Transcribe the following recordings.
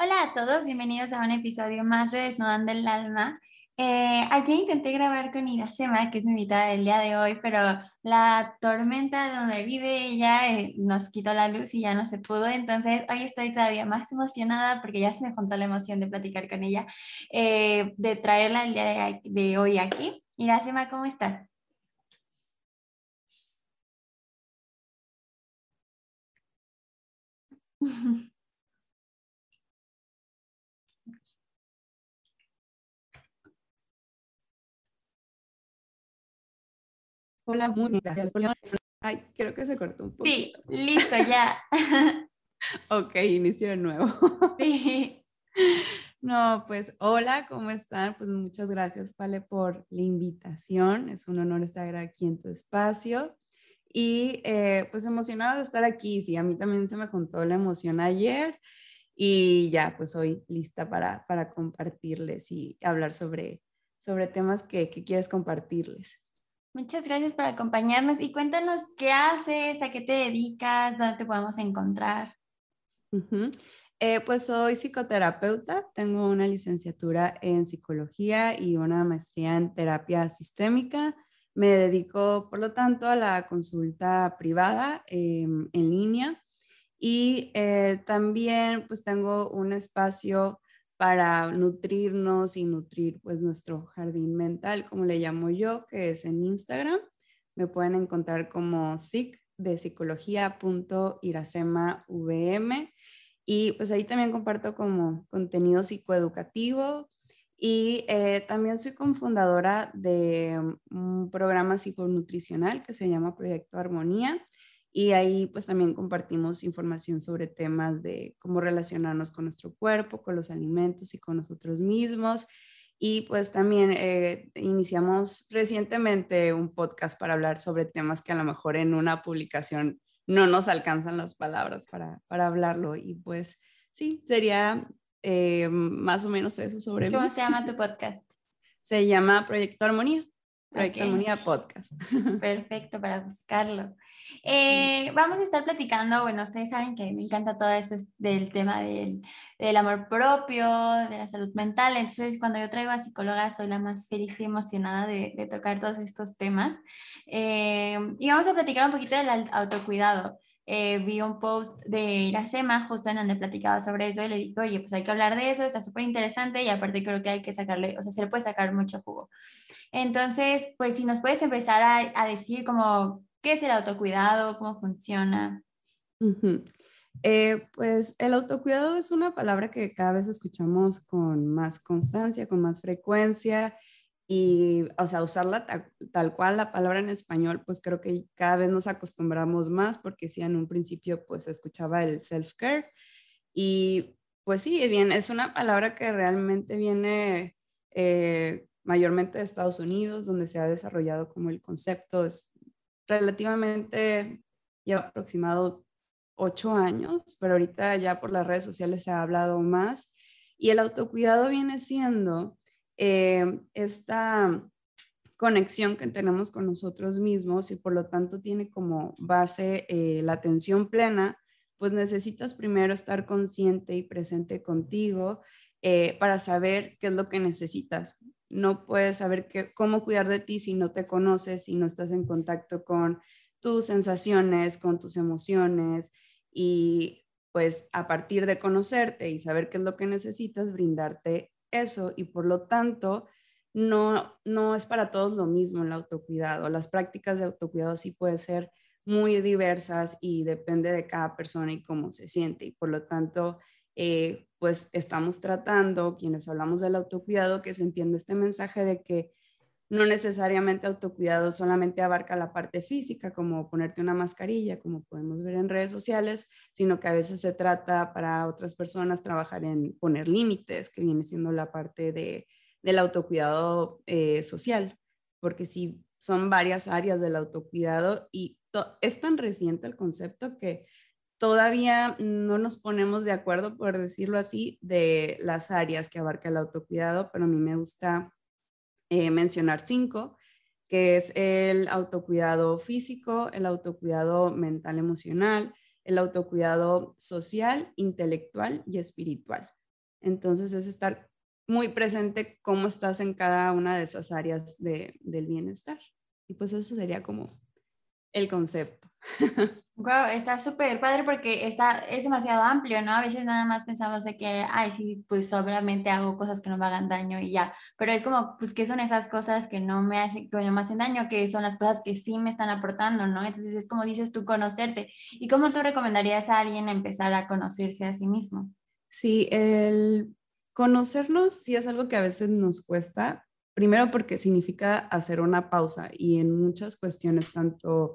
Hola a todos, bienvenidos a un episodio más de Desnudando el Alma. Eh, ayer intenté grabar con Iracema, que es mi invitada del día de hoy, pero la tormenta donde vive ella eh, nos quitó la luz y ya no se pudo. Entonces, hoy estoy todavía más emocionada porque ya se me juntó la emoción de platicar con ella, eh, de traerla el día de, de hoy aquí. Iracema, ¿cómo estás? Hola, muy gracias por Ay, creo que se cortó un poco. Sí, listo, ya. ok, inicio de nuevo. sí. No, pues hola, ¿cómo están? Pues muchas gracias, Vale, por la invitación. Es un honor estar aquí en tu espacio. Y eh, pues emocionada de estar aquí. Sí, a mí también se me contó la emoción ayer y ya, pues hoy lista para, para compartirles y hablar sobre, sobre temas que, que quieres compartirles. Muchas gracias por acompañarnos y cuéntanos qué haces, a qué te dedicas, dónde te podemos encontrar. Eh, pues soy psicoterapeuta, tengo una licenciatura en psicología y una maestría en terapia sistémica. Me dedico, por lo tanto, a la consulta privada em, en línea y eh, también pues tengo un espacio para nutrirnos y nutrir pues nuestro jardín mental, como le llamo yo, que es en Instagram. Me pueden encontrar como psic de psicología.iracemavm y pues ahí también comparto como contenido psicoeducativo y eh, también soy cofundadora de un programa psiconutricional que se llama Proyecto Armonía y ahí pues también compartimos información sobre temas de cómo relacionarnos con nuestro cuerpo, con los alimentos y con nosotros mismos. Y pues también eh, iniciamos recientemente un podcast para hablar sobre temas que a lo mejor en una publicación no nos alcanzan las palabras para, para hablarlo. Y pues sí, sería eh, más o menos eso sobre... ¿Cómo se llama tu podcast? Se llama Proyecto Armonía. Proyecto Armonía Podcast. Perfecto, para buscarlo. Eh, vamos a estar platicando, bueno, ustedes saben que me encanta todo eso del tema del, del, amor propio, de la salud mental, entonces cuando yo traigo a psicóloga soy la más feliz y emocionada de, de tocar todos estos temas. Eh, y vamos a platicar un poquito del autocuidado. Eh, vi un post de Iracema justo en donde platicaba sobre eso y le dije, oye, pues hay que hablar de eso, está súper interesante y aparte creo que hay que sacarle, o sea, se le puede sacar mucho jugo. Entonces, pues si nos puedes empezar a, a decir como qué es el autocuidado, cómo funciona. Eh, pues el autocuidado es una palabra que cada vez escuchamos con más constancia, con más frecuencia y, o sea, usarla tal, cual la palabra en español, pues creo que cada vez nos acostumbramos más porque sí, en un principio pues escuchaba el self-care y pues sí, bien, es una palabra que realmente viene eh, mayormente de Estados Unidos, donde se ha desarrollado como el concepto, es relativamente, lleva aproximado ocho años, pero ahorita ya por las redes sociales se ha hablado más y el autocuidado viene siendo eh, esta conexión que tenemos con nosotros mismos y por lo tanto tiene como base eh, la atención plena, pues necesitas primero estar consciente y presente contigo eh, para saber qué es lo que necesitas. No puedes saber cómo cuidar de ti si no te conoces, si no estás en contacto con tus sensaciones, con tus emociones y pues a partir de conocerte y saber qué es lo que necesitas, brindarte eso y por lo tanto no, no es para todos lo mismo el autocuidado. Las prácticas de autocuidado sí pueden ser muy diversas y depende de cada persona y cómo se siente y por lo tanto eh, pues estamos tratando, quienes hablamos del autocuidado, que se entiende este mensaje de que no necesariamente autocuidado solamente abarca la parte física, como ponerte una mascarilla, como podemos ver en redes sociales, sino que a veces se trata para otras personas trabajar en poner límites, que viene siendo la parte de, del autocuidado eh, social, porque sí son varias áreas del autocuidado y es tan reciente el concepto que todavía no nos ponemos de acuerdo, por decirlo así, de las áreas que abarca el autocuidado, pero a mí me gusta eh, mencionar cinco, que es el autocuidado físico, el autocuidado mental emocional, el autocuidado social, intelectual y espiritual. Entonces es estar muy presente cómo estás en cada una de esas áreas de, del bienestar. Y pues eso sería como el concepto. Wow, está súper padre porque está, es demasiado amplio, ¿no? A veces nada más pensamos de que, ay, sí, pues solamente hago cosas que no me hagan daño y ya. Pero es como, pues, ¿qué son esas cosas que no me hacen, que no me hacen daño? Que son las cosas que sí me están aportando, ¿no? Entonces es como dices tú, conocerte. ¿Y cómo tú recomendarías a alguien empezar a conocerse a sí mismo? Sí, el conocernos sí es algo que a veces nos cuesta. Primero porque significa hacer una pausa y en muchas cuestiones, tanto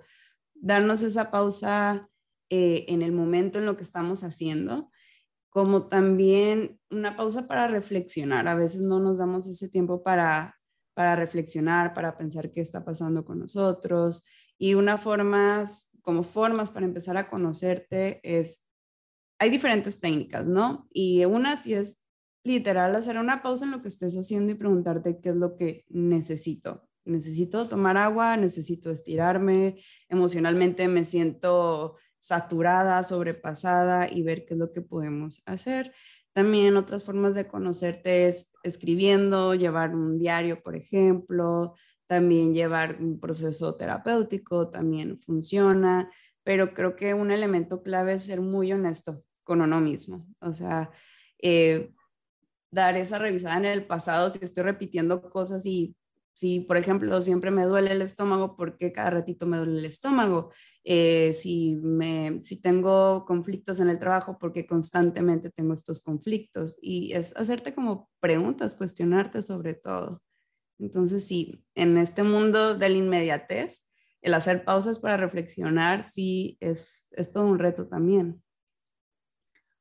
darnos esa pausa eh, en el momento en lo que estamos haciendo, como también una pausa para reflexionar. A veces no nos damos ese tiempo para, para reflexionar, para pensar qué está pasando con nosotros. Y una forma, como formas para empezar a conocerte es, hay diferentes técnicas, ¿no? Y una sí es literal hacer una pausa en lo que estés haciendo y preguntarte qué es lo que necesito necesito tomar agua, necesito estirarme, emocionalmente me siento saturada, sobrepasada y ver qué es lo que podemos hacer. También otras formas de conocerte es escribiendo, llevar un diario, por ejemplo, también llevar un proceso terapéutico, también funciona, pero creo que un elemento clave es ser muy honesto con uno mismo, o sea, eh, dar esa revisada en el pasado si estoy repitiendo cosas y si, por ejemplo, siempre me duele el estómago, ¿por qué cada ratito me duele el estómago? Eh, si, me, si tengo conflictos en el trabajo, ¿por qué constantemente tengo estos conflictos? Y es hacerte como preguntas, cuestionarte sobre todo. Entonces, sí, en este mundo de la inmediatez, el hacer pausas para reflexionar, sí, es, es todo un reto también.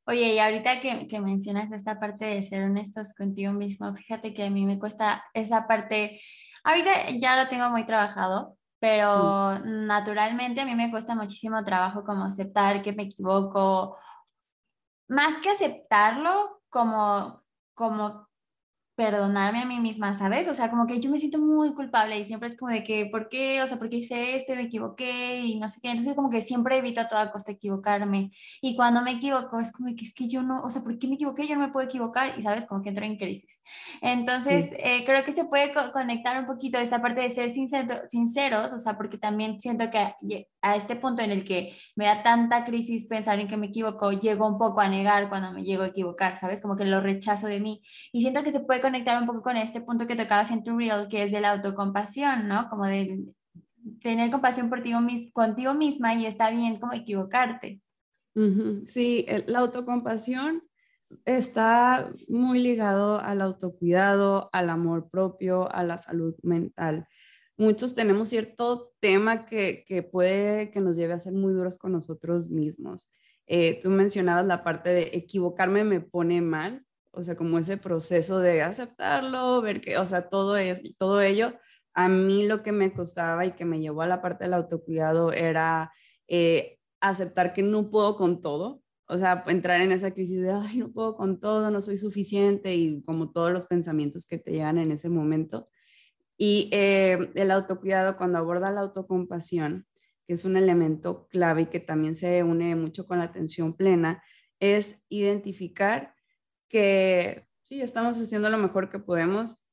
Oye, y ahorita que, que, mencionas esta parte de ser honestos contigo mismo, fíjate que a mí me cuesta esa parte, ahorita ya lo tengo muy trabajado, pero naturalmente a mí me cuesta muchísimo trabajo como aceptar que me equivoco, más que aceptarlo, como, como perdonarme a mí misma, ¿sabes? O sea, como que yo me siento muy culpable y siempre es como de que, ¿por qué? O sea, ¿por qué hice esto y me equivoqué? Y no sé qué. Entonces, como que siempre evito a toda costa equivocarme. Y cuando me equivoco, es como de que es que yo no, o sea, ¿por qué me equivoqué? Yo no me puedo equivocar. Y, ¿sabes? Como que entro en crisis. Entonces, eh, creo que se puede conectar un poquito esta parte de ser sinceros, o sea, porque también siento que a este punto en el que me da tanta crisis pensar en que me equivoco, llego un poco a negar cuando me llego a equivocar, ¿sabes? Como que lo rechazo de mí. Y siento que se puede conectar un poco con este punto que tocabas en tu reel, que es de la autocompasión, ¿no? Como de tener compasión por ti, contigo misma y está bien como equivocarte. Sí, la autocompasión está muy ligado al autocuidado, al amor propio, a la salud mental. Muchos tenemos cierto tema que, que puede que nos lleve a ser muy duros con nosotros mismos. Eh, tú mencionabas la parte de equivocarme me pone mal o sea, como ese proceso de aceptarlo, ver que, o sea, todo, todo ello, a mí lo que me costaba y que me llevó a la parte del autocuidado era eh, aceptar que no puedo con todo, o sea, entrar en esa crisis de, ay, no puedo con todo, no soy suficiente y como todos los pensamientos que te llegan en ese momento. Y eh, el autocuidado, cuando aborda la autocompasión, que es un elemento clave y que también se une mucho con la atención plena, es identificar que sí, estamos haciendo lo mejor que podemos,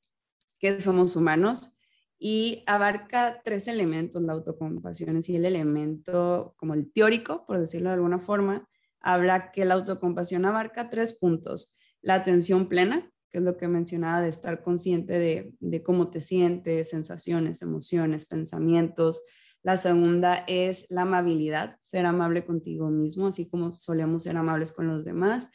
que somos humanos y abarca tres elementos la autocompasión. Es el elemento como el teórico, por decirlo de alguna forma, habla que la autocompasión abarca tres puntos. La atención plena, que es lo que mencionaba de estar consciente de, de cómo te sientes, sensaciones, emociones, pensamientos. La segunda es la amabilidad, ser amable contigo mismo, así como solemos ser amables con los demás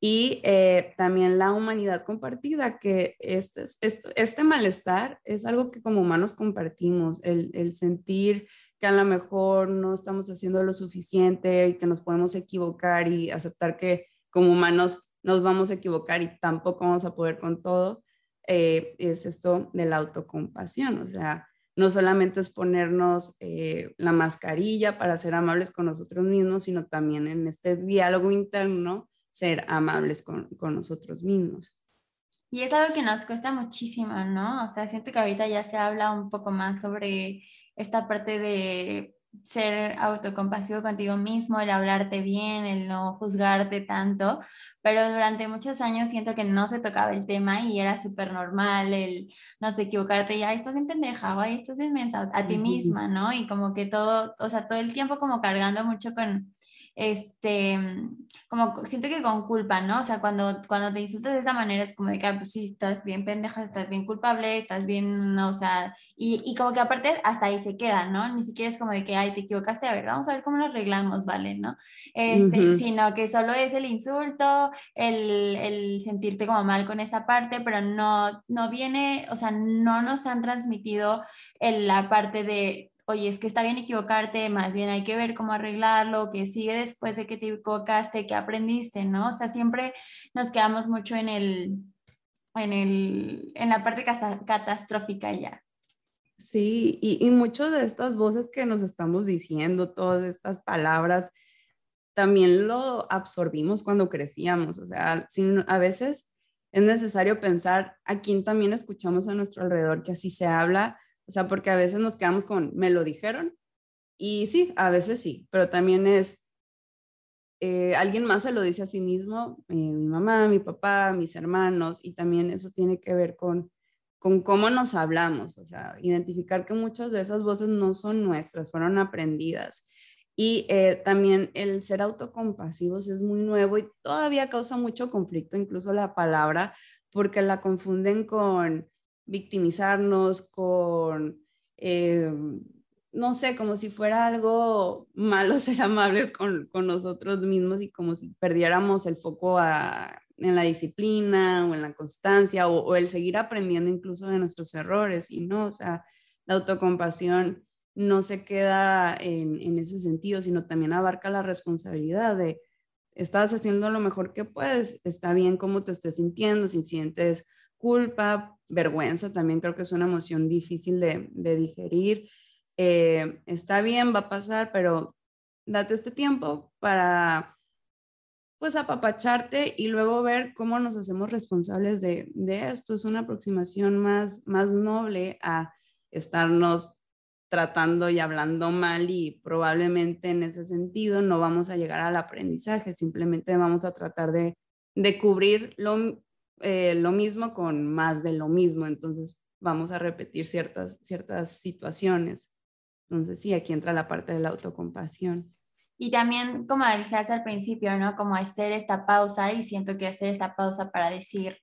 y eh, también la humanidad compartida, que este, este, malestar es algo que como humanos compartimos, el, el, sentir que a lo mejor no estamos haciendo lo suficiente y que nos podemos equivocar y aceptar que como humanos nos vamos a equivocar y tampoco vamos a poder con todo, eh, es esto de la autocompasión, o sea, no solamente es ponernos eh, la mascarilla para ser amables con nosotros mismos, sino también en este diálogo interno ser amables con, nosotros mismos. Y es algo que nos cuesta muchísimo, ¿no? O sea, siento que ahorita ya se habla un poco más sobre esta parte de ser autocompasivo contigo mismo, el hablarte bien, el no juzgarte tanto, pero durante muchos años siento que no se tocaba el tema y era súper normal el, no sé, equivocarte y, ay, estás bien pendeja, ay, estás bien mensa a ti misma, ¿no? Y como que todo, o sea, todo el tiempo como cargando mucho con este, como siento que con culpa, ¿no? O sea, cuando, cuando te insultas de esa manera es como de que, ah, pues sí, estás bien pendeja, estás bien culpable, estás bien, o sea, y, y, como que aparte hasta ahí se queda, ¿no? Ni siquiera es como de que, ay, te equivocaste, a ver, vamos a ver cómo lo arreglamos, ¿vale? ¿No? Este, Sino que solo es el insulto, el, el, sentirte como mal con esa parte, pero no, no viene, o sea, no nos han transmitido en la parte de oye, es que está bien equivocarte, más bien hay que ver cómo arreglarlo, que sigue después de que te equivocaste, que aprendiste, ¿no? O sea, siempre nos quedamos mucho en el, en el, en la parte catastrófica ya. Sí, y, y muchas de estas voces que nos estamos diciendo, todas estas palabras, también lo absorbimos cuando crecíamos, o sea, sin, a veces es necesario pensar a quién también escuchamos a nuestro alrededor, que así se habla, o sea, porque a veces nos quedamos con, me lo dijeron, y sí, a veces sí, pero también es, eh, alguien más se lo dice a sí mismo, eh, mi mamá, mi papá, mis hermanos, y también eso tiene que ver con, con cómo nos hablamos, o sea, identificar que muchas de esas voces no son nuestras, fueron aprendidas. Y eh, también el ser autocompasivos es muy nuevo y todavía causa mucho conflicto, incluso la palabra, porque la confunden con victimizarnos, con, eh, no sé, como si fuera algo malo ser amables con, nosotros mismos y como si perdiéramos el foco en la disciplina o en la constancia o, el seguir aprendiendo incluso de nuestros errores y no, o sea, la autocompasión no se queda en, en ese sentido, sino también abarca la responsabilidad de, estás haciendo lo mejor que puedes, está bien cómo te estés sintiendo, si sientes culpa, vergüenza, también creo que es una emoción difícil de, digerir. Eh, está bien, va a pasar, pero date este tiempo para pues apapacharte y luego ver cómo nos hacemos responsables de, esto. Es una aproximación más, más noble a estarnos tratando y hablando mal y probablemente en ese sentido no vamos a llegar al aprendizaje, simplemente vamos a tratar de, de cubrir lo, eh, lo mismo con más de lo mismo, entonces vamos a repetir ciertas, ciertas situaciones. Entonces sí, aquí entra la parte de la autocompasión. Y también, como decías al principio, ¿no? Como hacer esta pausa y siento que hacer esta pausa para decir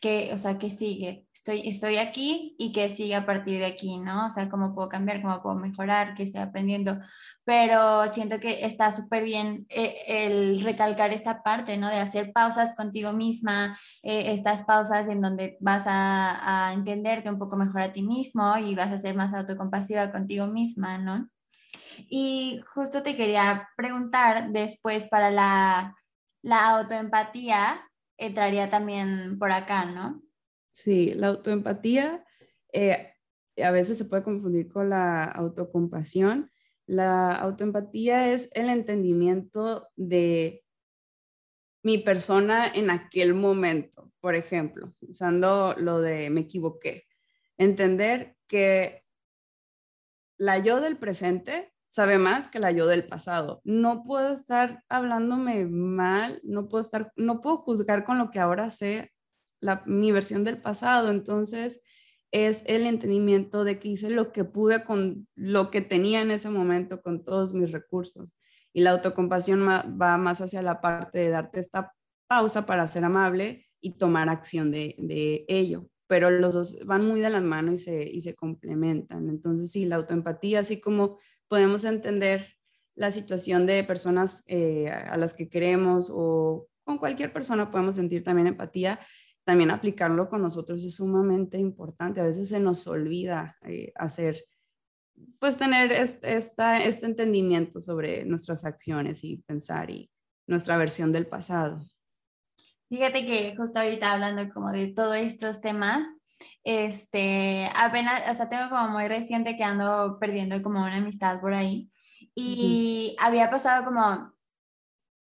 que, o sea, que sigue, estoy, estoy aquí y que sigue a partir de aquí, ¿no? O sea, cómo puedo cambiar, cómo puedo mejorar, qué estoy aprendiendo, pero siento que está súper bien eh, el recalcar esta parte, ¿no? De hacer pausas contigo misma, eh, estas pausas en donde vas a, a, entenderte un poco mejor a ti mismo y vas a ser más autocompasiva contigo misma, ¿no? Y justo te quería preguntar después para la, la autoempatía, entraría también por acá, ¿no? Sí, la autoempatía eh, a veces se puede confundir con la autocompasión la autoempatía es el entendimiento de mi persona en aquel momento, por ejemplo, usando lo de me equivoqué. Entender que la yo del presente sabe más que la yo del pasado. No puedo estar hablándome mal, no puedo estar, no puedo juzgar con lo que ahora sé mi versión del pasado. Entonces, es el entendimiento de que hice lo que pude con lo que tenía en ese momento, con todos mis recursos. Y la autocompasión va más hacia la parte de darte esta pausa para ser amable y tomar acción de, ello. Pero los dos van muy de la mano y se, y se complementan. Entonces, sí, la autoempatía, así como podemos entender la situación de personas eh, a las que queremos o con cualquier persona podemos sentir también empatía, también aplicarlo con nosotros es sumamente importante. A veces se nos olvida eh, hacer, pues tener esta, este entendimiento sobre nuestras acciones y pensar y nuestra versión del pasado. Fíjate que justo ahorita hablando como de todos estos temas, este, apenas, o sea, tengo como muy reciente que ando perdiendo como una amistad por ahí y había pasado como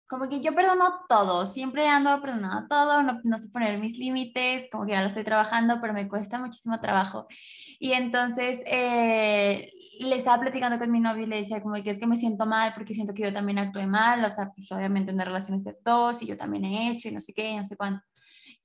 como que yo perdono todo, siempre ando perdonando todo, no, no sé poner mis límites, como que ya lo estoy trabajando, pero me cuesta muchísimo trabajo. Y entonces, eh, le estaba platicando con mi novio y le decía como que es que me siento mal porque siento que yo también actué mal, o sea, pues obviamente en relaciones de dos y yo también he hecho y no sé qué, no sé cuánto.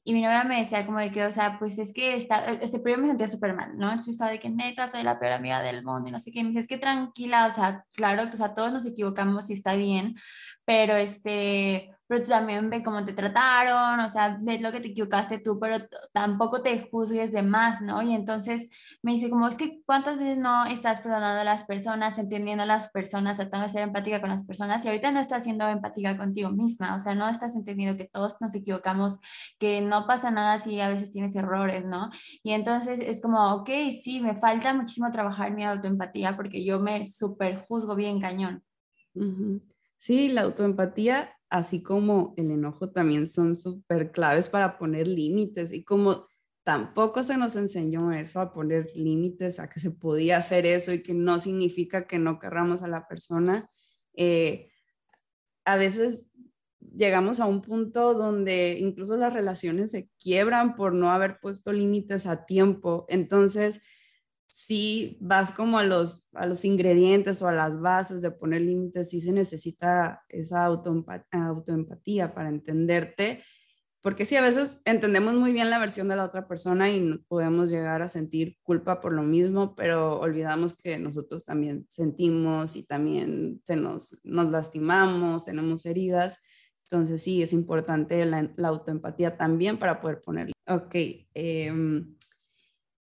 Y mi novia me decía como de que, o sea, pues es que está, este periodo me sentía súper mal, ¿no? Entonces estaba de que neta, soy la peor amiga del mundo y no sé qué. Y me dice, es que tranquila, o sea, claro, o sea, todos nos equivocamos y está bien, pero este, pero tú también ve cómo te trataron, o sea, ves lo que te equivocaste tú, pero tampoco te juzgues de más, ¿no? Y entonces me dice como, es que cuántas veces no estás perdonando a las personas, entendiendo a las personas, tratando de ser empática con las personas y ahorita no estás siendo empática contigo misma, o sea, no estás entendiendo que todos nos equivocamos, que no pasa nada si a veces tienes errores, ¿no? Y entonces es como, ok, sí, me falta muchísimo trabajar mi autoempatía porque yo me super juzgo bien cañón. Sí, la autoempatía así como el enojo también son súper claves para poner límites y como tampoco se nos enseñó eso a poner límites, a que se podía hacer eso y que no significa que no querramos a la persona. Eh, a veces llegamos a un punto donde incluso las relaciones se quiebran por no haber puesto límites a tiempo. Entonces, si vas como a los, a los ingredientes o a las bases de poner límites, sí se necesita esa autoempatía para entenderte, porque sí, a veces entendemos muy bien la versión de la otra persona y podemos llegar a sentir culpa por lo mismo, pero olvidamos que nosotros también sentimos y también se nos, nos lastimamos, tenemos heridas. Entonces sí, es importante la, la autoempatía también para poder poner. Ok, eh,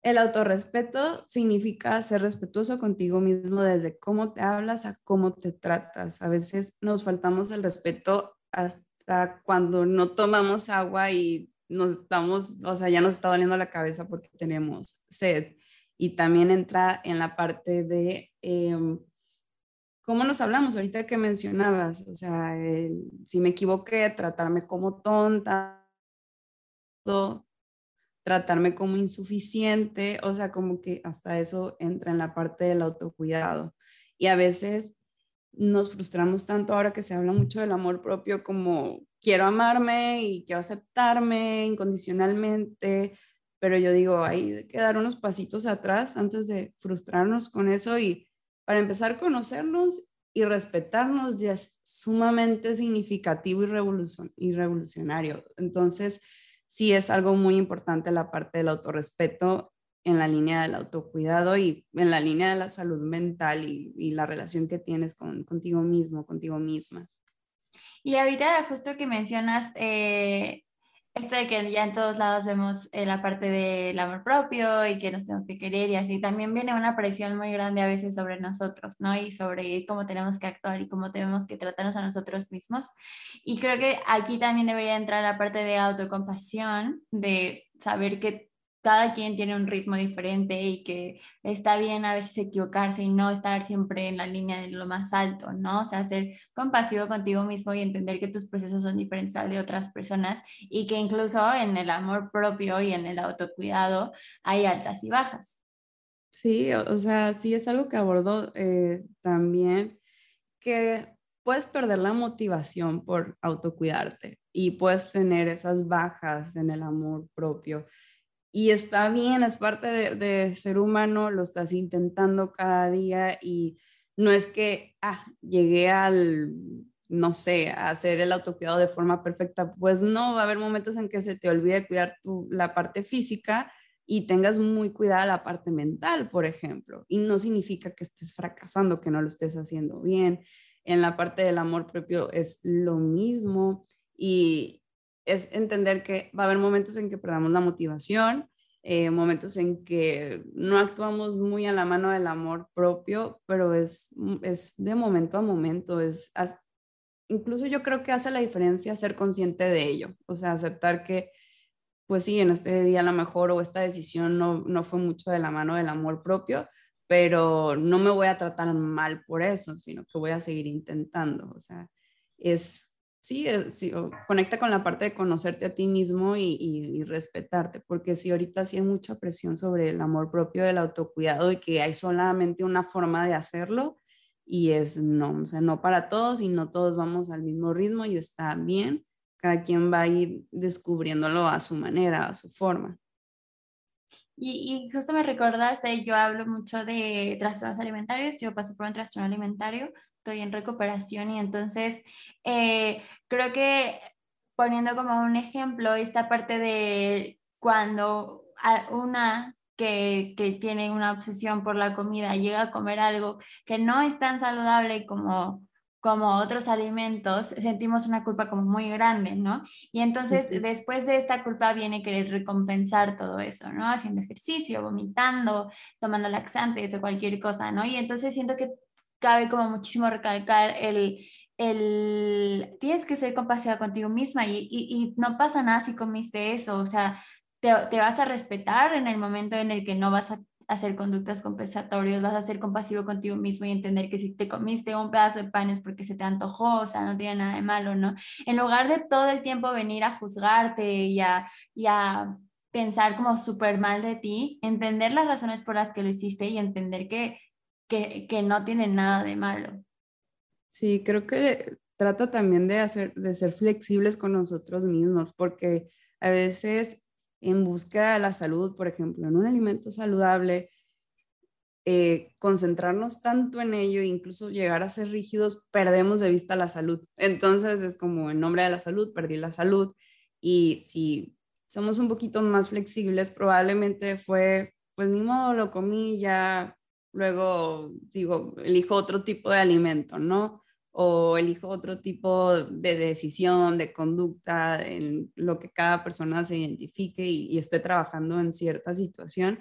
el autorrespeto significa ser respetuoso contigo mismo desde cómo te hablas a cómo te tratas. A veces nos faltamos el respeto hasta cuando no tomamos agua y nos estamos, o sea, ya nos está doliendo la cabeza porque tenemos sed. Y también entra en la parte de em, cómo nos hablamos, ahorita que mencionabas, o sea, si me equivoqué, tratarme como tonta, tratarme como insuficiente, o sea, como que hasta eso entra en la parte del autocuidado. Y a veces nos frustramos tanto ahora que se habla mucho del amor propio como quiero amarme y quiero aceptarme incondicionalmente, pero yo digo, hay que dar unos pasitos atrás antes de frustrarnos con eso y para empezar a conocernos y respetarnos ya es sumamente significativo y, revolucionario. Entonces, sí es algo muy importante la parte del autorrespeto en la línea del autocuidado y en la línea de la salud mental y, la relación que tienes con, contigo mismo, contigo misma. Y ahorita justo que mencionas eh, esto de que ya en todos lados vemos eh, la parte del amor propio y que nos tenemos que querer y así, también viene una presión muy grande a veces sobre nosotros, ¿no? Y sobre cómo tenemos que actuar y cómo tenemos que tratarnos a nosotros mismos. Y creo que aquí también debería entrar la parte de autocompasión, de saber que cada quien tiene un ritmo diferente y que está bien a veces equivocarse y no estar siempre en la línea de lo más alto, ¿no? O sea, ser compasivo contigo mismo y entender que tus procesos son diferentes al de otras personas y que incluso en el amor propio y en el autocuidado hay altas y bajas. Sí, o sea, sí es algo que abordo eh, también, que puedes perder la motivación por autocuidarte y puedes tener esas bajas en el amor propio y está bien, es parte de, ser humano, lo estás intentando cada día y no es que, ah, llegué al, no sé, a hacer el autocuidado de forma perfecta, pues no, va a haber momentos en que se te olvide cuidar la parte física y tengas muy cuidada la parte mental, por ejemplo, y no significa que estés fracasando, que no lo estés haciendo bien. En la parte del amor propio es lo mismo y, es entender que va a haber momentos en que perdamos la motivación, eh, momentos en que no actuamos muy a la mano del amor propio, pero es, mm, es de momento a momento, es, incluso yo creo que hace la diferencia ser consciente de ello, o sea, aceptar que, pues sí, en este día a lo mejor o esta decisión no, no fue mucho de la mano del amor propio, pero no me voy a tratar mal por eso, sino que voy a seguir intentando, o sea, es sí, eh, sí conecta con la parte de conocerte a ti mismo y, respetarte, porque si ahorita sí hay mucha presión sobre el amor propio, del autocuidado y que hay solamente una forma de hacerlo y es no, o sea, no para todos y no todos vamos al mismo ritmo y está bien, cada quien va a ir descubriéndolo a su manera, a su forma. Y, justo me recordaste, yo hablo mucho de trastornos alimentarios, yo pasé por un trastorno alimentario, estoy en recuperación y entonces eh, creo que poniendo como un ejemplo esta parte de cuando una que, que, tiene una obsesión por la comida llega a comer algo que no es tan saludable como como otros alimentos, sentimos una culpa como muy grande, ¿no? Y entonces después de esta culpa viene querer recompensar todo eso, ¿no? Haciendo ejercicio, vomitando, tomando laxantes o cualquier cosa, ¿no? Y entonces siento que cabe como muchísimo recalcar el, el tienes que ser compasiva contigo misma y, y, no pasa nada si comiste eso, o sea, te, te, vas a respetar en el momento en el que no vas a hacer conductas compensatorias, vas a ser compasivo contigo mismo y entender que si te comiste un pedazo de pan es porque se te antojó, o sea, no tiene nada de malo, ¿no? En lugar de todo el tiempo venir a juzgarte y a, y a pensar como súper mal de ti, entender las razones por las que lo hiciste y entender que, que, no tiene nada de malo. Sí, creo que trata también de, hacer, de ser flexibles con nosotros mismos, porque a veces en búsqueda de la salud, por ejemplo, en un alimento saludable, eh, concentrarnos tanto en ello, incluso llegar a ser rígidos, perdemos de vista la salud. Entonces es como en nombre de la salud, perdí la salud. Y si somos un poquito más flexibles, probablemente fue, pues ni modo, lo comí, ya luego digo, elijo otro tipo de alimento, ¿no? o elijo otro tipo de decisión, de conducta, en lo que cada persona se identifique y, esté trabajando en cierta situación.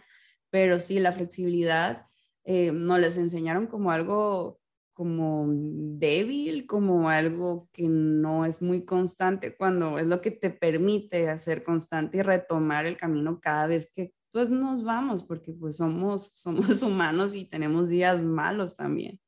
Pero sí, la flexibilidad eh, nos les enseñaron como algo como débil, como algo que no es muy constante, cuando es lo que te permite hacer constante y retomar el camino cada vez que pues nos vamos, porque pues somos, somos humanos y tenemos días malos también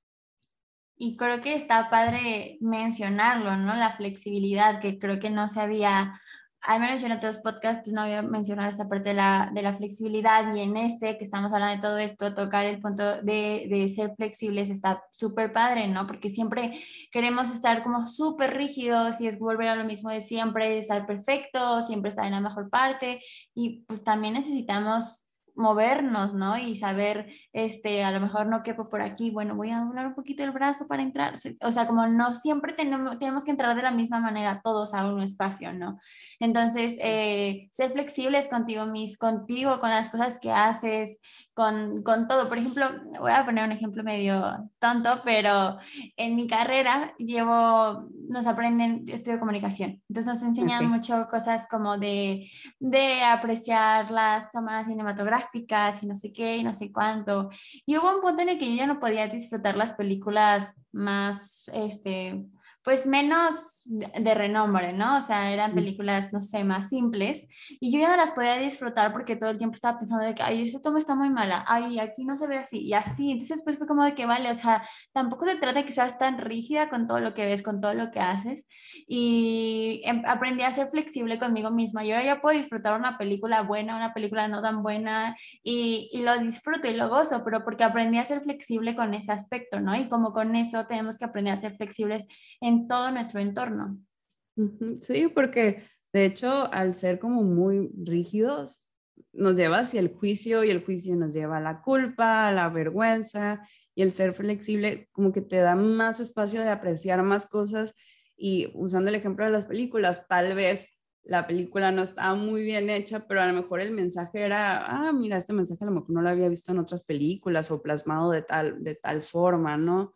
y creo que está padre mencionarlo, ¿no? La flexibilidad, que creo que no se había, al menos yo en otros podcasts, pues no había mencionado esta parte de la, de la flexibilidad y en este que estamos hablando de todo esto, tocar el punto de, de ser flexibles está súper padre, ¿no? Porque siempre queremos estar como súper rígidos y es volver a lo mismo de siempre, estar perfecto, siempre estar en la mejor parte y pues también necesitamos movernos, ¿no? Y saber, este, a lo mejor no quepo por aquí, bueno, voy a doblar un poquito el brazo para entrar. O sea, como no siempre tenemos, tenemos que entrar de la misma manera todos a un espacio, ¿no? Entonces, eh, ser flexibles contigo mis, contigo, con las cosas que haces, con, con, todo. Por ejemplo, voy a poner un ejemplo medio tonto, pero en mi carrera llevo, nos aprenden, estudio comunicación, entonces nos enseñan mucho cosas como de, de apreciar las tomas cinematográficas y no sé qué y no sé cuánto. Y hubo un punto en el que yo ya no podía disfrutar las películas más, este, pues menos de renombre, ¿no? O sea, eran películas, no sé, más simples y yo ya no las podía disfrutar porque todo el tiempo estaba pensando de que, ay, esa toma está muy mala, ay, aquí no se ve así y así. Entonces, pues fue como de que, vale, o sea, tampoco se trata de que seas tan rígida con todo lo que ves, con todo lo que haces y em, aprendí a ser flexible conmigo misma. Yo ya puedo disfrutar una película buena, una película no tan buena y, y lo disfruto y lo gozo, pero porque aprendí a ser flexible con ese aspecto, ¿no? Y como con eso tenemos que aprender a ser flexibles en en todo nuestro entorno. Sí, porque de hecho, al ser como muy rígidos, nos lleva hacia el juicio y el juicio nos lleva a la culpa, a la vergüenza y el ser flexible como que te da más espacio de apreciar más cosas y usando el ejemplo de las películas, tal vez la película no estaba muy bien hecha, pero a lo mejor el mensaje era, ah, mira, este mensaje a lo mejor no lo había visto en otras películas o plasmado de tal, de tal forma, ¿no?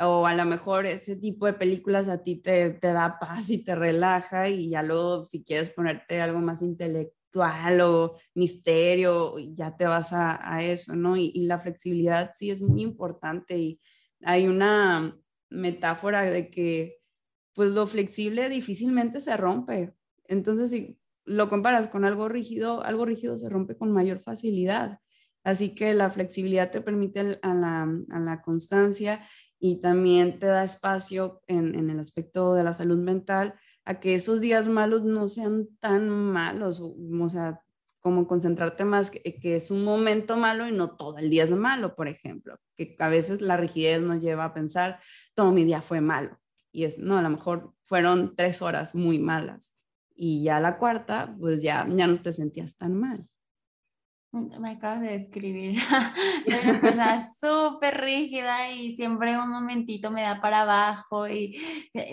O a lo mejor ese tipo de películas a ti te, te, da paz y te relaja y ya luego si quieres ponerte algo más intelectual o misterio, ya te vas a, a eso, ¿no? Y, la flexibilidad sí es muy importante y hay una metáfora de que pues lo flexible difícilmente se rompe. Entonces, si lo comparas con algo rígido, algo rígido se rompe con mayor facilidad. Así que la flexibilidad te permite a la, a la constancia y también te da espacio en, el aspecto de la salud mental a que esos días malos no sean tan malos, o, sea, como concentrarte más que, que, es un momento malo y no todo el día es malo, por ejemplo, que a veces la rigidez nos lleva a pensar, todo mi día fue malo, y es, no, a lo mejor fueron tres horas muy malas, y ya la cuarta, pues ya, ya no te sentías tan mal. Me acabas de describir. Una persona súper rígida y siempre un momentito me da para abajo y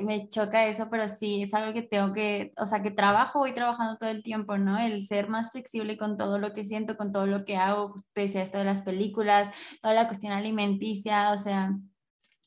me choca eso, pero sí, es algo que tengo que, o sea, que trabajo, voy trabajando todo el tiempo, ¿no? El ser más flexible con todo lo que siento, con todo lo que hago, usted decía esto de las películas, toda la cuestión alimenticia, o sea,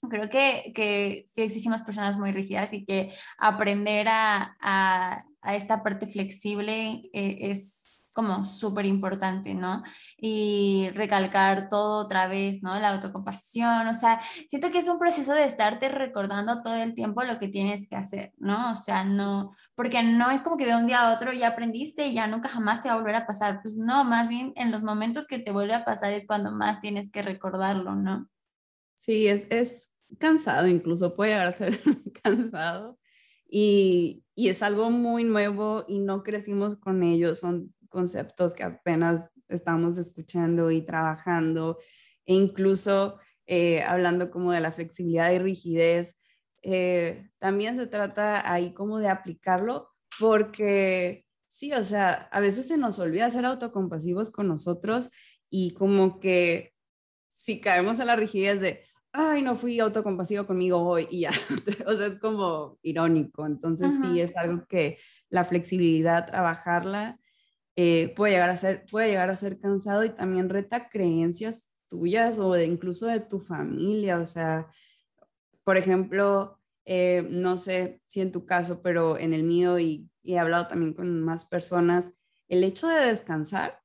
creo que, que sí existen personas muy rígidas y que aprender a, a, a esta parte flexible eh, es como súper importante, ¿no? Y recalcar todo otra vez, ¿no? La autocompasión, o sea, siento que es un proceso de estarte recordando todo el tiempo lo que tienes que hacer, ¿no? O sea, no, porque no es como que de un día a otro ya aprendiste y ya nunca jamás te va a volver a pasar, pues no, más bien en los momentos que te vuelve a pasar es cuando más tienes que recordarlo, ¿no? Sí, es, es cansado, incluso puede llegar a ser cansado. Y, y, es algo muy nuevo y no crecimos con ellos, son conceptos que apenas estamos escuchando y trabajando, e incluso eh, hablando como de la flexibilidad y rigidez, eh, también se trata ahí como de aplicarlo porque sí, o sea, a veces se nos olvida ser autocompasivos con nosotros y como que si caemos en la rigidez de, ay, no fui autocompasivo conmigo hoy y ya, o sea, es como irónico, entonces sí es algo que la flexibilidad, trabajarla, eh, puede, llegar a ser, puede llegar a ser cansado y también reta creencias tuyas o de, incluso de tu familia. O sea, por ejemplo, eh, no sé si en tu caso, pero en el mío y, he hablado también con más personas, el hecho de descansar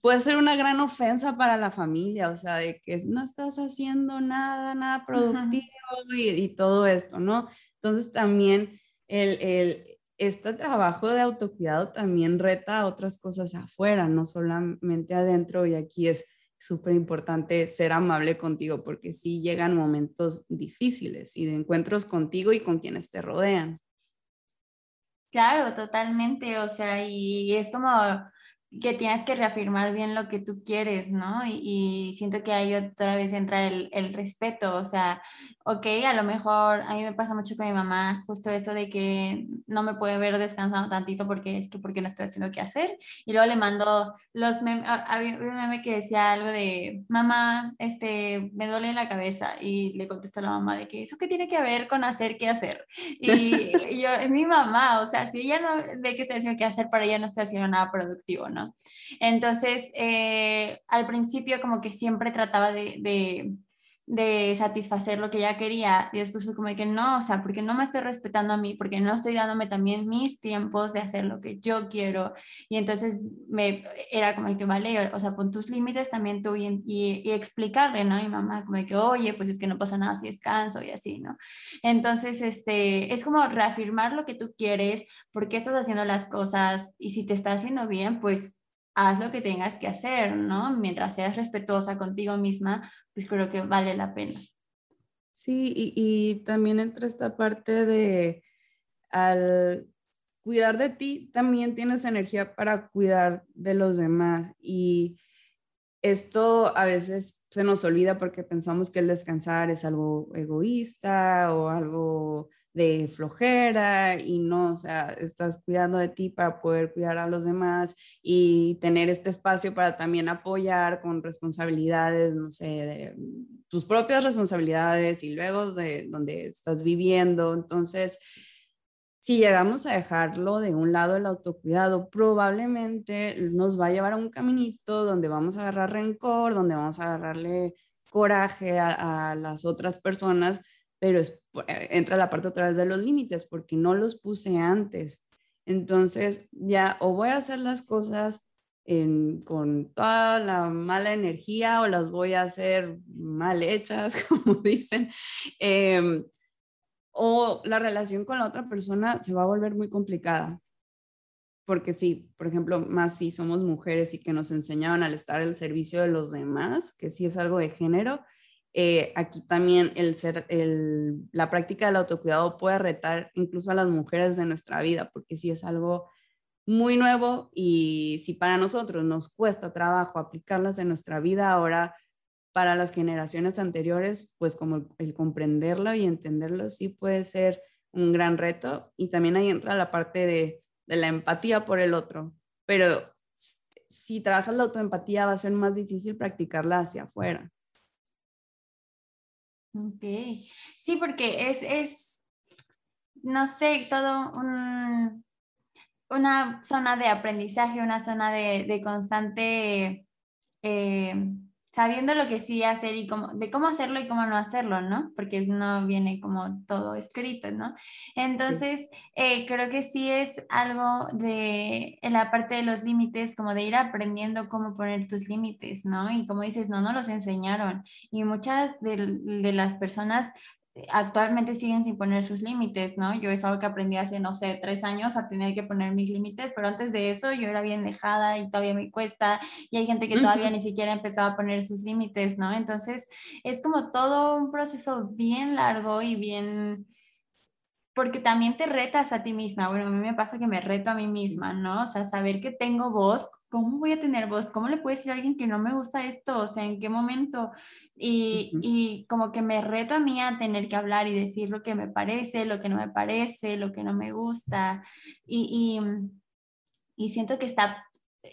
puede ser una gran ofensa para la familia, o sea, de que no estás haciendo nada, nada productivo y, y, todo esto, ¿no? Entonces también el, el, este trabajo de autocuidado también reta a otras cosas afuera, no solamente adentro, y aquí es súper importante ser amable contigo, porque sí llegan momentos difíciles y de encuentros contigo y con quienes te rodean. Claro, totalmente, o sea, y es como que tienes que reafirmar bien lo que tú quieres, ¿no? Y, siento que ahí otra vez entra el, el, respeto, o sea, ok, a lo mejor a mí me pasa mucho con mi mamá, justo eso de que no me puede ver descansando tantito porque es que porque no estoy haciendo qué hacer, y luego le mando los memes, había un meme que decía algo de, mamá, este, me duele la cabeza, y le contesta la mamá de que, ¿eso qué tiene que ver con hacer qué hacer? Y, y yo, es mi mamá, o sea, si ella no ve que estoy haciendo qué hacer, para ella no estoy haciendo nada productivo, ¿no? Entonces, eh, al principio como que siempre trataba de, de, de, satisfacer lo que ella quería y después fue como de que no, o sea, porque no me estoy respetando a mí, porque no estoy dándome también mis tiempos de hacer lo que yo quiero y entonces me era como de que vale, o sea, pon tus límites también tú y, y, explicarle, ¿no? A mi mamá como de que, oye, pues es que no pasa nada si descanso y así, ¿no? Entonces, este, es como reafirmar lo que tú quieres, por qué estás haciendo las cosas y si te está haciendo bien, pues haz lo que tengas que hacer, ¿no? Mientras seas respetuosa contigo misma, pues creo que vale la pena. Sí, y, también entra esta parte de al cuidar de ti, también tienes energía para cuidar de los demás. Y esto a veces se nos olvida porque pensamos que el descansar es algo egoísta o algo de flojera y no, o sea, estás cuidando de ti para poder cuidar a los demás y tener este espacio para también apoyar con responsabilidades, no sé, de tus propias responsabilidades y luego de donde estás viviendo. Entonces, si llegamos a dejarlo de un lado el autocuidado, probablemente nos va a llevar a un caminito donde vamos a agarrar rencor, donde vamos a agarrarle coraje a, a las otras personas pero es, eh, entra la parte otra vez de los límites porque no los puse antes. Entonces ya o voy a hacer las cosas con toda la mala energía o las voy a hacer mal hechas, como dicen, em, o la relación con la otra persona se va a volver muy complicada. Porque sí, por ejemplo, más si somos mujeres y que nos enseñaban al estar al servicio de los demás, que sí es algo de género, eh, aquí también el ser, la práctica del autocuidado puede retar incluso a las mujeres de nuestra vida, porque si es algo muy nuevo y si para nosotros nos cuesta trabajo aplicarlas en nuestra vida, ahora para las generaciones anteriores, pues como el, comprenderlo y entenderlo sí puede ser un gran reto y también ahí entra la parte de, de la empatía por el otro, pero si trabajas la autoempatía va a ser más difícil practicarla hacia afuera. Ok, sí, porque es, es no sé, todo un, una zona de aprendizaje, una zona de, de constante eh, sabiendo lo que sí hacer y cómo, de cómo hacerlo y cómo no hacerlo, ¿no? Porque no viene como todo escrito, ¿no? Entonces, eh, creo que sí es algo de, en la parte de los límites, como de ir aprendiendo cómo poner tus límites, ¿no? Y como dices, no, no los enseñaron. Y muchas de, de las personas actualmente siguen sin poner sus límites, ¿no? Yo es algo que aprendí hace, no sé, tres años a tener que poner mis límites, pero antes de eso yo era bien dejada y todavía me cuesta y hay gente que todavía ni siquiera empezaba a poner sus límites, ¿no? Entonces es como todo un proceso bien largo y bien porque también te retas a ti misma. Bueno, a mí me pasa que me reto a mí misma, ¿no? O sea, saber que tengo voz, ¿cómo voy a tener voz? ¿Cómo le puedo decir a alguien que no me gusta esto? O sea, ¿en qué momento? Y, y, como que me reto a mí a tener que hablar y decir lo que me parece, lo que no me parece, lo que no me gusta. Y, y, y siento que está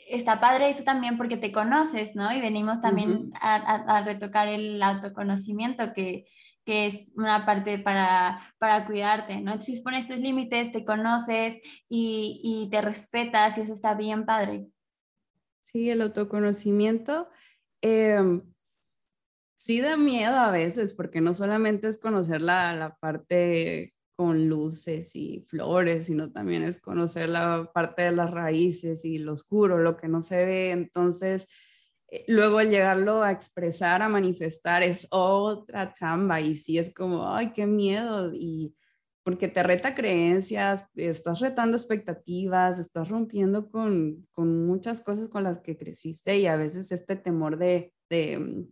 está padre eso también porque te conoces, ¿no? Y venimos también a, a, a, retocar el autoconocimiento que, que es una parte para, para cuidarte, ¿no? Entonces pones tus límites, te conoces y, y, te respetas y eso está bien padre. Sí, el autoconocimiento eh, sí da miedo a veces porque no solamente es conocer la, la parte con luces y flores, sino también es conocer la parte de las raíces y lo oscuro, lo que no se ve. Entonces, luego al llegarlo a expresar, a manifestar, es otra chamba y sí es como, ay, qué miedo, y porque te reta creencias, estás retando expectativas, estás rompiendo con, con muchas cosas con las que creciste y a veces este temor de, de mm,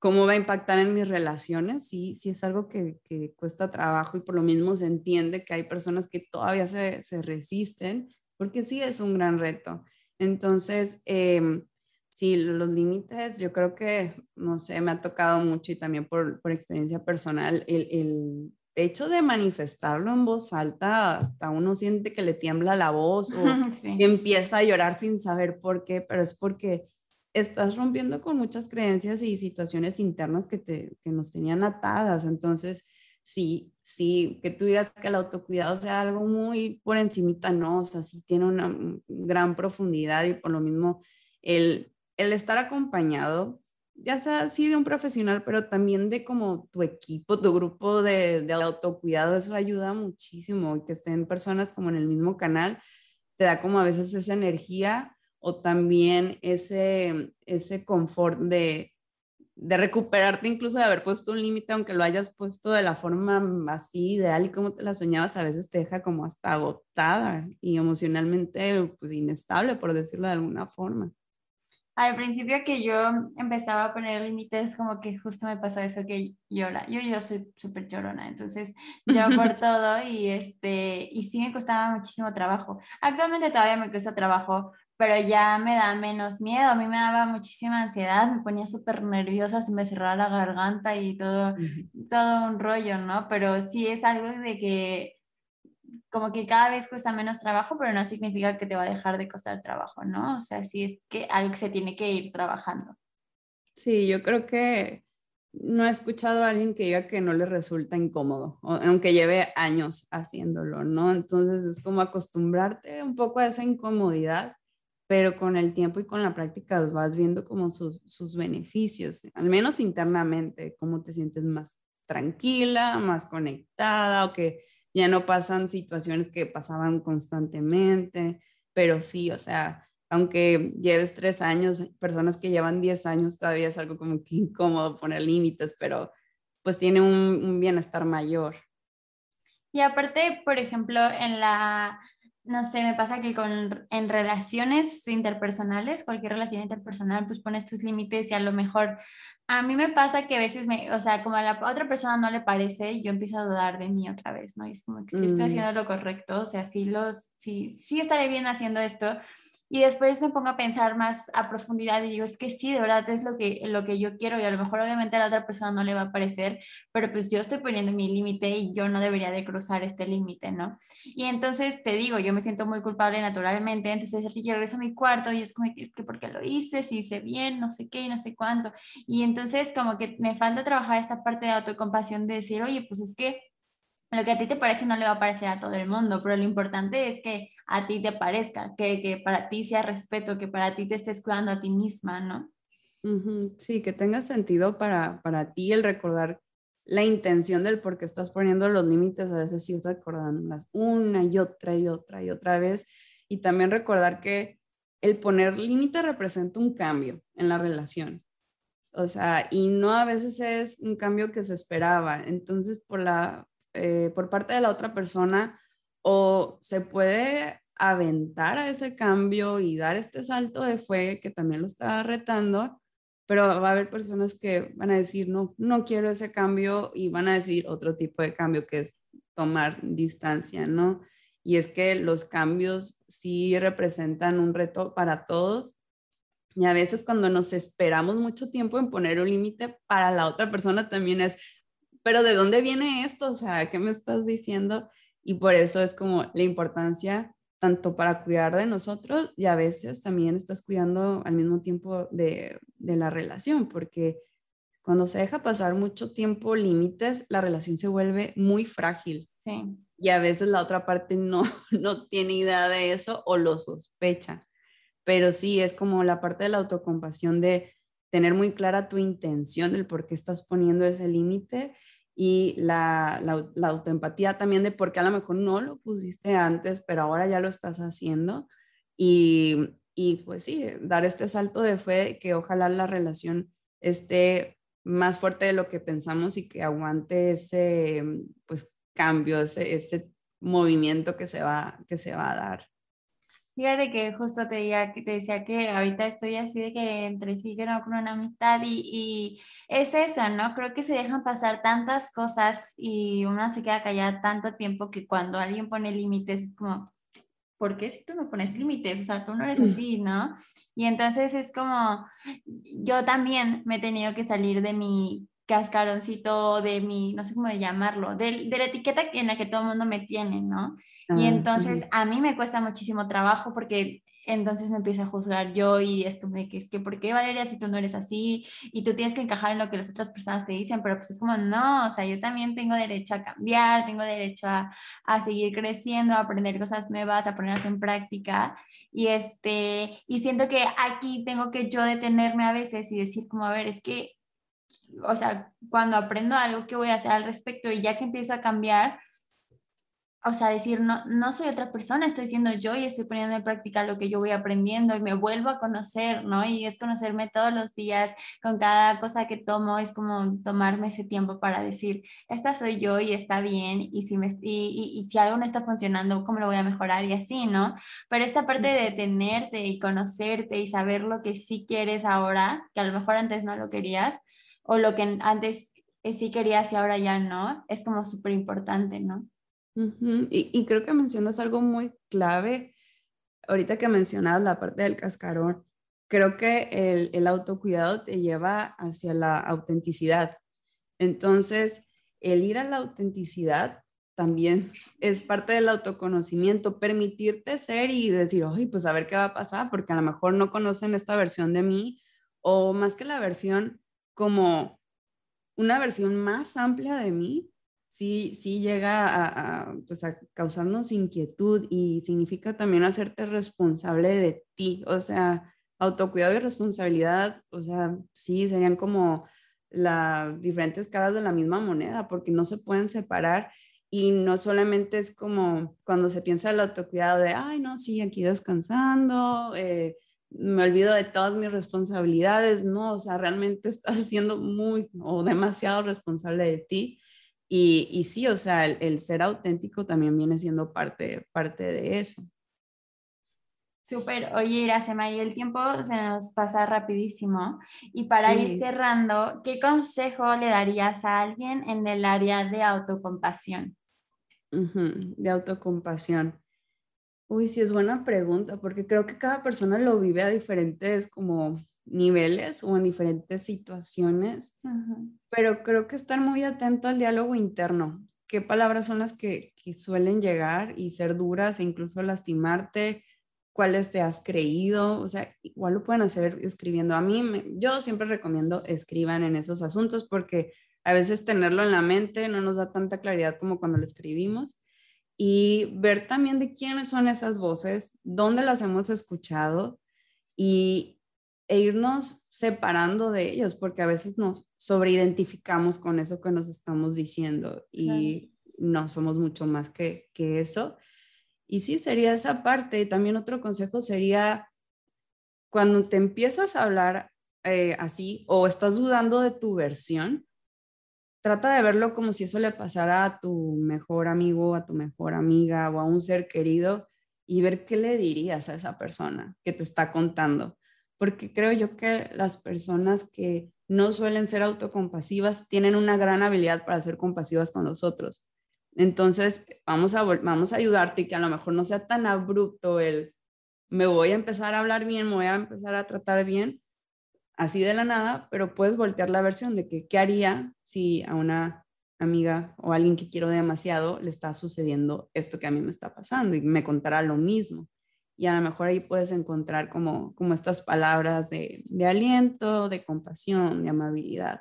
cómo va a impactar en mis relaciones, sí, sí es algo que, que, cuesta trabajo y por lo mismo se entiende que hay personas que todavía se, se resisten, porque sí es un gran reto. Entonces, eh, sí, los límites, yo creo que, no sé, me ha tocado mucho y también por, por experiencia personal, el, el, hecho de manifestarlo en voz alta, hasta uno siente que le tiembla la voz o sí. empieza a llorar sin saber por qué, pero es porque estás rompiendo con muchas creencias y situaciones internas que, te, que nos tenían atadas. Entonces, sí, sí, que tú digas que el autocuidado sea algo muy por encimita, no, o sea, sí tiene una gran profundidad y por lo mismo el el estar acompañado, ya sea así de un profesional, pero también de como tu equipo, tu grupo de, de autocuidado, eso ayuda muchísimo. Que estén personas como en el mismo canal, te da como a veces esa energía o también ese, ese confort de, de recuperarte incluso de haber puesto un límite, aunque lo hayas puesto de la forma así ideal y como te la soñabas, a veces te deja como hasta agotada y emocionalmente pues inestable, por decirlo de alguna forma al principio que yo empezaba a poner límites, como que justo me pasó eso que llora. Yo, yo soy súper llorona, entonces yo por todo y, este, y sí me costaba muchísimo trabajo. Actualmente todavía me cuesta trabajo, pero ya me da menos miedo. A mí me daba muchísima ansiedad, me ponía súper nerviosa, se me cerraba la garganta y todo, uh -huh. todo un rollo, ¿no? Pero sí es algo de que como que cada vez cuesta menos trabajo, pero no significa que te va a dejar de costar trabajo, ¿no? O sea, sí es que algo se tiene que ir trabajando. Sí, yo creo que no he escuchado a alguien que diga que no le resulta incómodo, aunque lleve años haciéndolo, ¿no? Entonces es como acostumbrarte un poco a esa incomodidad, pero con el tiempo y con la práctica vas viendo como sus, sus beneficios, al menos internamente, cómo te sientes más tranquila, más conectada o que ya no pasan situaciones que pasaban constantemente, pero sí, o sea, aunque lleves tres años, personas que llevan diez años todavía es algo como que incómodo poner límites, pero pues tiene un, un bienestar mayor. Y aparte, por ejemplo, en la no sé, me pasa que con, en relaciones interpersonales, cualquier relación interpersonal, pues pones tus límites y a lo mejor a mí me pasa que a veces me, o sea, como a la otra persona no le parece, yo empiezo a dudar de mí otra vez, ¿no? Y es como que si mm. estoy haciendo lo correcto, o sea, sí, los, sí, sí estaré bien haciendo esto. Y después me pongo a pensar más a profundidad y digo, es que sí, de verdad es lo que, lo que yo quiero y a lo mejor obviamente a la otra persona no le va a parecer, pero pues yo estoy poniendo mi límite y yo no debería de cruzar este límite, ¿no? Y entonces te digo, yo me siento muy culpable naturalmente, entonces yo regreso a mi cuarto y es como es que porque lo hice, si hice bien, no sé qué y no sé cuánto. Y entonces como que me falta trabajar esta parte de autocompasión de decir, oye, pues es que lo que a ti te parece no le va a parecer a todo el mundo, pero lo importante es que a ti te parezca, que, que para ti sea respeto, que para ti te estés cuidando a ti misma, ¿no? Sí, que tenga sentido para, para ti el recordar la intención del por qué estás poniendo los límites, a veces sí estás recordándolas una y otra y otra y otra vez. Y también recordar que el poner límite representa un cambio en la relación. O sea, y no a veces es un cambio que se esperaba. Entonces, por la, eh, por parte de la otra persona o se puede aventar a ese cambio y dar este salto de fe que también lo está retando, pero va a haber personas que van a decir, no, no quiero ese cambio y van a decir otro tipo de cambio que es tomar distancia, ¿no? Y es que los cambios sí representan un reto para todos y a veces cuando nos esperamos mucho tiempo en poner un límite para la otra persona también es, pero ¿de dónde viene esto? O sea, ¿qué me estás diciendo? Y por eso es como la importancia tanto para cuidar de nosotros y a veces también estás cuidando al mismo tiempo de, de la relación, porque cuando se deja pasar mucho tiempo límites, la relación se vuelve muy frágil. Sí. Y a veces la otra parte no, no tiene idea de eso o lo sospecha. Pero sí, es como la parte de la autocompasión de tener muy clara tu intención del por qué estás poniendo ese límite y la, la, autoempatía también de por qué a lo mejor no lo pusiste antes, pero ahora ya lo estás haciendo. Y, y pues sí, dar este salto de fe que ojalá la relación esté más fuerte de lo que pensamos y que aguante ese pues cambio, ese, ese movimiento que se, va, que se va a dar. Fíjate que justo te, diga, te decía que ahorita estoy así de que entre sí que no con una amistad y, y, es eso, ¿no? Creo que se dejan pasar tantas cosas y una se queda callada tanto tiempo que cuando alguien pone límites es como, ¿por qué si tú no pones límites? O sea, tú no eres así, ¿no? Y entonces es como, yo también me he tenido que salir de mi cascaroncito, de mi, no sé cómo de llamarlo, de, de la etiqueta en la que todo el mundo me tiene, ¿no? Y ah, entonces a mí me cuesta muchísimo trabajo porque entonces me empiezo a juzgar yo y es como que es que, ¿por qué Valeria si tú no eres así? Y tú tienes que encajar en lo que las otras personas te dicen, pero pues es como, no, o sea, yo también tengo derecho a cambiar, tengo derecho a, a seguir creciendo, a aprender cosas nuevas, a ponerlas en práctica. Y, este, y siento que aquí tengo que yo detenerme a veces y decir como, a ver, es que, o sea, cuando aprendo algo, ¿qué voy a hacer al respecto? Y ya que empiezo a cambiar, o sea, decir, no, no soy otra persona, estoy siendo yo y estoy poniendo en práctica lo que yo voy aprendiendo y me vuelvo a conocer, ¿no? Y es conocerme todos los días con cada cosa que tomo, es como tomarme ese tiempo para decir, esta soy yo y está bien y si, me, y, y, si algo no está funcionando, ¿cómo lo voy a mejorar? Y así, ¿no? Pero esta parte de detenerte y conocerte y saber lo que sí quieres ahora, que a lo mejor antes no lo querías, o lo que antes sí querías y ahora ya no, es como súper importante, ¿no? Y, creo que mencionas algo muy clave. Ahorita que mencionas la parte del cascarón, creo que el, el autocuidado te lleva hacia la autenticidad. Entonces, el ir a la autenticidad también es parte del autoconocimiento, permitirte ser y decir, oye, pues a ver qué va a pasar, porque a lo mejor no conocen esta versión de mí, o más que la versión, como una versión más amplia de mí, sí, sí llega a, pues a causarnos inquietud y significa también hacerte responsable de ti, o sea, autocuidado y responsabilidad, o sea, sí, serían como las diferentes caras de la misma moneda, porque no se pueden separar y no solamente es como cuando se piensa el autocuidado de, ay, no, sí, aquí descansando, eh, me olvido de todas mis responsabilidades, no, o sea, realmente estás siendo muy o demasiado responsable de ti y, y sí, o sea, el, ser auténtico también viene siendo parte, parte de eso. Súper, oye Iracema, y el tiempo se nos pasa rapidísimo. Y para ir cerrando, ¿qué consejo le darías a alguien en el área de autocompasión? de autocompasión. Uy, sí, es buena pregunta, porque creo que cada persona lo vive a diferentes como niveles o en diferentes situaciones, pero creo que estar muy atento al diálogo interno. ¿Qué palabras son las que, que suelen llegar y ser duras e incluso lastimarte? ¿Cuáles te has creído? O sea, igual lo pueden hacer escribiendo. A mí, yo siempre recomiendo escriban en esos asuntos porque a veces tenerlo en la mente no nos da tanta claridad como cuando lo escribimos y ver también de quiénes son esas voces, dónde las hemos escuchado y, e irnos separando de ellos, porque a veces nos sobreidentificamos con eso que nos estamos diciendo y no somos mucho más que, que eso. Y sí, sería esa parte. Y también otro consejo sería cuando te empiezas a hablar eh, así o estás dudando de tu versión, trata de verlo como si eso le pasara a tu mejor amigo, a tu mejor amiga o a un ser querido y ver qué le dirías a esa persona que te está contando. Porque creo yo que las personas que no suelen ser autocompasivas tienen una gran habilidad para ser compasivas con los otros. Entonces, vamos a, a ayudarte y que a lo mejor no sea tan abrupto el me voy a empezar a hablar bien, me voy a empezar a tratar bien, así de la nada, pero puedes voltear la versión de que qué haría si a una amiga o alguien que quiero demasiado le está sucediendo esto que a mí me está pasando y me contará lo mismo. Y a lo mejor ahí puedes encontrar como, como estas palabras de, aliento, de compasión, de amabilidad.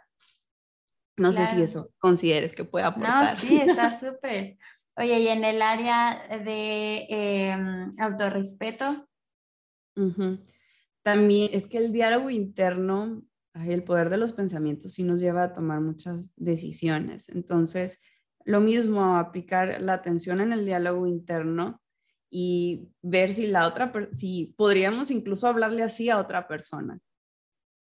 No sé si eso consideres que puede aportar. No, sí, está súper. Oye, y en el área de eh, autorrespeto. También es que el diálogo interno, el poder de los pensamientos sí nos lleva a tomar muchas decisiones. Entonces, lo mismo, aplicar la atención en el diálogo interno y ver si la otra, si podríamos incluso hablarle así a otra persona.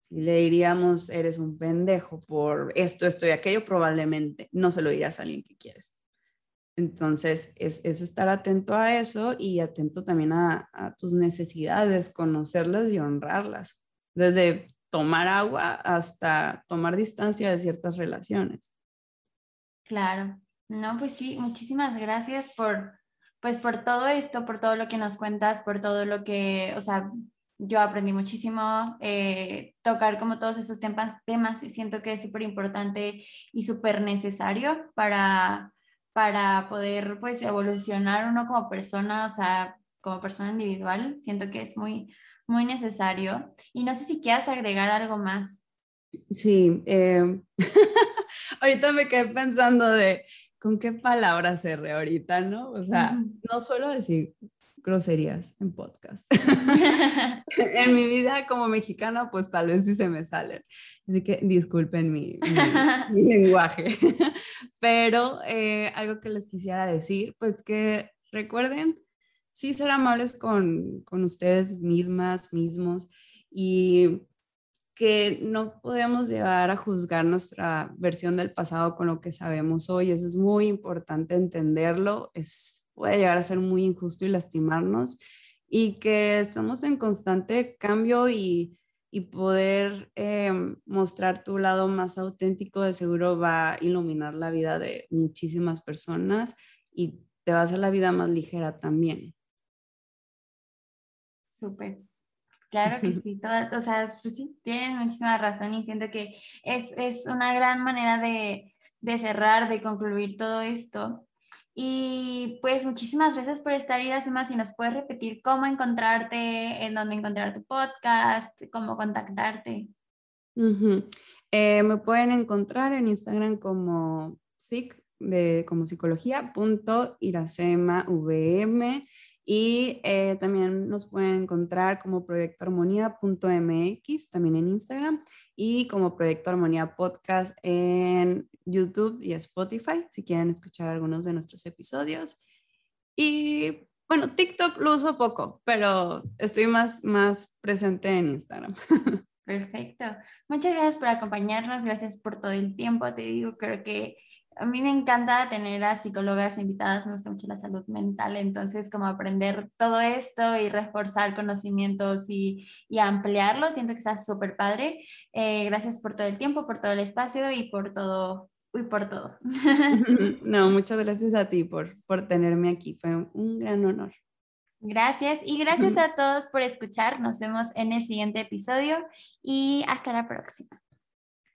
Si le diríamos, eres un pendejo por esto, esto y aquello, probablemente no se lo dirías a alguien que quieres. Entonces, es, estar atento a eso y atento también a, tus necesidades, conocerlas y honrarlas, desde tomar agua hasta tomar distancia de ciertas relaciones. Claro, no, pues sí, muchísimas gracias por, pues por todo esto, por todo lo que nos cuentas, por todo lo que, o sea, yo aprendí muchísimo, eh, tocar como todos esos temas, temas siento que es súper importante y súper necesario para para poder pues evolucionar uno como persona, o sea, como persona individual. Siento que es muy, muy necesario. Y no sé si quieras agregar algo más. Sí, eh, ahorita me quedé pensando de con qué palabras cerré ahorita, ¿no? O sea, no suelo decir groserías en podcast. en mi vida como mexicana, pues tal vez sí se me salen. Así que disculpen mi, lenguaje. Pero eh, algo que les quisiera decir, pues que recuerden, sí ser amables con, con ustedes mismas, mismos, y que no podemos llevar a juzgar nuestra versión del pasado con lo que sabemos hoy. Eso es muy importante entenderlo. Es puede llegar a ser muy injusto y lastimarnos y que estamos en constante cambio y, y poder eh, mostrar tu lado más auténtico de seguro va a iluminar la vida de muchísimas personas y te va a hacer la vida más ligera también. Súper. Claro que sí, o sea, pues sí, tienes muchísima razón y siento que es, es una gran manera de, de cerrar, de concluir todo esto. Y pues muchísimas gracias por estar, más Si nos puedes repetir cómo encontrarte, en dónde encontrar tu podcast, cómo contactarte. Eh, me pueden encontrar en Instagram como psic, de, como psicología, punto, iracema, vm. Y eh, también nos pueden encontrar como proyectoarmonía.mx, también en Instagram, y como Proyecto Armonía Podcast en YouTube y Spotify, si quieren escuchar algunos de nuestros episodios. Y bueno, TikTok lo uso poco, pero estoy más, más presente en Instagram. Perfecto. Muchas gracias por acompañarnos, gracias por todo el tiempo. Te digo, creo que a mí me encanta tener a psicólogas invitadas, me gusta mucho la salud mental, entonces como aprender todo esto y reforzar conocimientos y, y ampliarlo, siento que está súper padre. Eh, gracias por todo el tiempo, por todo el espacio y por todo. Y por todo. No, muchas gracias a ti por, por tenerme aquí. Fue un gran honor. Gracias y gracias a todos por escuchar. Nos vemos en el siguiente episodio y hasta la próxima.